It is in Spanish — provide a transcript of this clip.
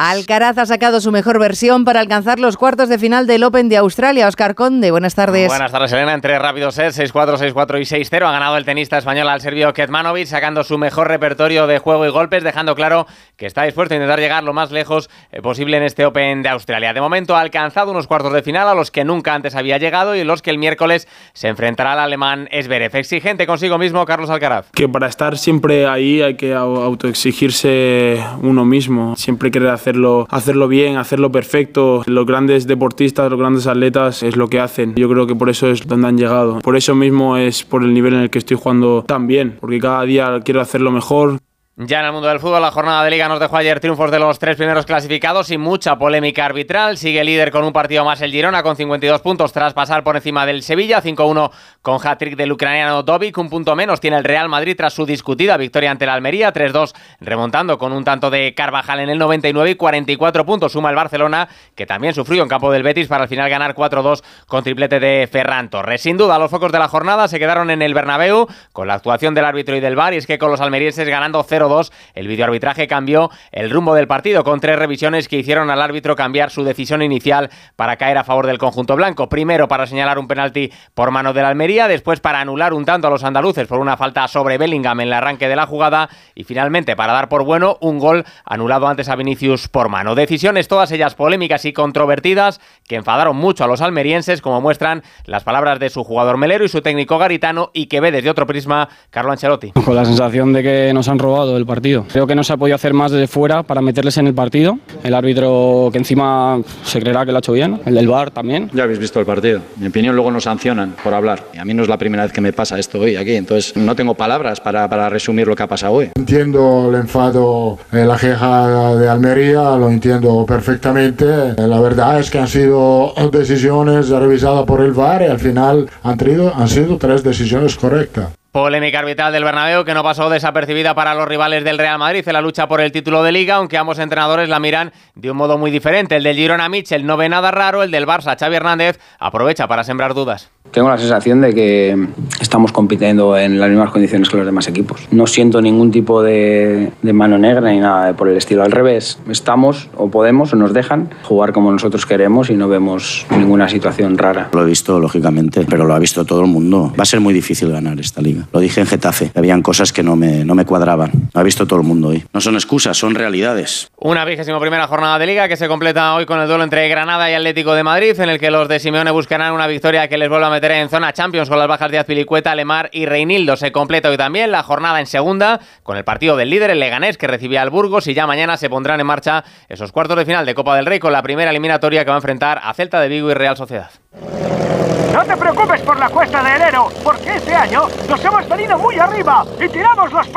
Alcaraz ha sacado su mejor versión para alcanzar los cuartos de final del Open de Australia. Oscar Conde, buenas tardes. Buenas tardes, Elena. Entre rápidos sets, 6-4, 6-4 y 6-0 ha ganado el tenista español al serbio Ketmanovic, sacando su mejor repertorio de juego y golpes, dejando claro que está dispuesto a intentar llegar lo más lejos eh, posible en este Open de Australia. De momento ha alcanzado unos cuartos de final a los que nunca antes había llegado y los que el miércoles se enfrentará al alemán Esberev. Exigente consigo mismo, Carlos Alcaraz. Que para estar siempre ahí hay que autoexigirse uno mismo, siempre querer hacerlo, hacerlo bien, hacerlo perfecto. Los grandes deportistas, los grandes atletas es lo que hacen. Yo creo que por eso es donde han llegado. Por eso mismo es por el nivel en el que estoy jugando tan bien, porque cada día quiero hacerlo mejor. Ya en el mundo del fútbol, la jornada de liga nos dejó ayer triunfos de los tres primeros clasificados y mucha polémica arbitral. Sigue líder con un partido más el Girona con 52 puntos tras pasar por encima del Sevilla, 5-1 con hat-trick del ucraniano Dovic, un punto menos tiene el Real Madrid tras su discutida victoria ante el Almería, 3-2 remontando con un tanto de Carvajal en el 99 y 44 puntos suma el Barcelona, que también sufrió en campo del Betis para al final ganar 4-2 con triplete de Ferran Torres. Sin duda, los focos de la jornada se quedaron en el Bernabéu con la actuación del árbitro y del VAR y es que con los almerienses ganando 0 el videoarbitraje cambió el rumbo del partido con tres revisiones que hicieron al árbitro cambiar su decisión inicial para caer a favor del conjunto blanco. Primero para señalar un penalti por mano de la Almería, después para anular un tanto a los andaluces por una falta sobre Bellingham en el arranque de la jugada y finalmente para dar por bueno un gol anulado antes a Vinicius por mano. Decisiones todas ellas polémicas y controvertidas que enfadaron mucho a los almerienses como muestran las palabras de su jugador melero y su técnico garitano y que ve desde otro prisma Carlo Ancelotti. Con la sensación de que nos han robado el partido Creo que no se ha podido hacer más desde fuera para meterles en el partido. El árbitro que encima se creerá que lo ha hecho bien, el del VAR también. Ya habéis visto el partido. En mi opinión luego nos sancionan por hablar. Y a mí no es la primera vez que me pasa esto hoy aquí, entonces no tengo palabras para, para resumir lo que ha pasado hoy. Entiendo el enfado, eh, la queja de Almería, lo entiendo perfectamente. Eh, la verdad es que han sido decisiones revisadas por el VAR y al final han, tenido, han sido tres decisiones correctas. Polémica arbitral del Bernabéu que no pasó desapercibida para los rivales del Real Madrid en la lucha por el título de Liga, aunque ambos entrenadores la miran de un modo muy diferente. El del Girona Mitchell no ve nada raro, el del Barça Xavi Hernández aprovecha para sembrar dudas. Tengo la sensación de que estamos compitiendo en las mismas condiciones que los demás equipos. No siento ningún tipo de, de, mano negra ni nada por el estilo. Al revés, estamos o podemos o nos dejan jugar como nosotros queremos y no vemos ninguna situación rara. Lo he visto, lógicamente, pero lo ha visto todo el mundo. Va a ser muy difícil ganar esta liga. Lo dije en Getafe. Habían cosas que no me, no me cuadraban. Lo ha visto todo el mundo hoy. No son excusas, son realidades. Una vigésima primera jornada de liga que se completa hoy con el duelo entre Granada y Atlético de Madrid, en el que los de Simeone buscarán una victoria que les vuelva a meter en zona Champions con las bajas de Azpilicueta, Lemar y Reinildo. Se completa hoy también la jornada en segunda con el partido del líder, el Leganés, que recibía al Burgos y ya mañana se pondrán en marcha esos cuartos de final de Copa del Rey con la primera eliminatoria que va a enfrentar a Celta de Vigo y Real Sociedad. No te preocupes por la cuesta de enero, porque este año nos hemos venido muy arriba y tiramos los precios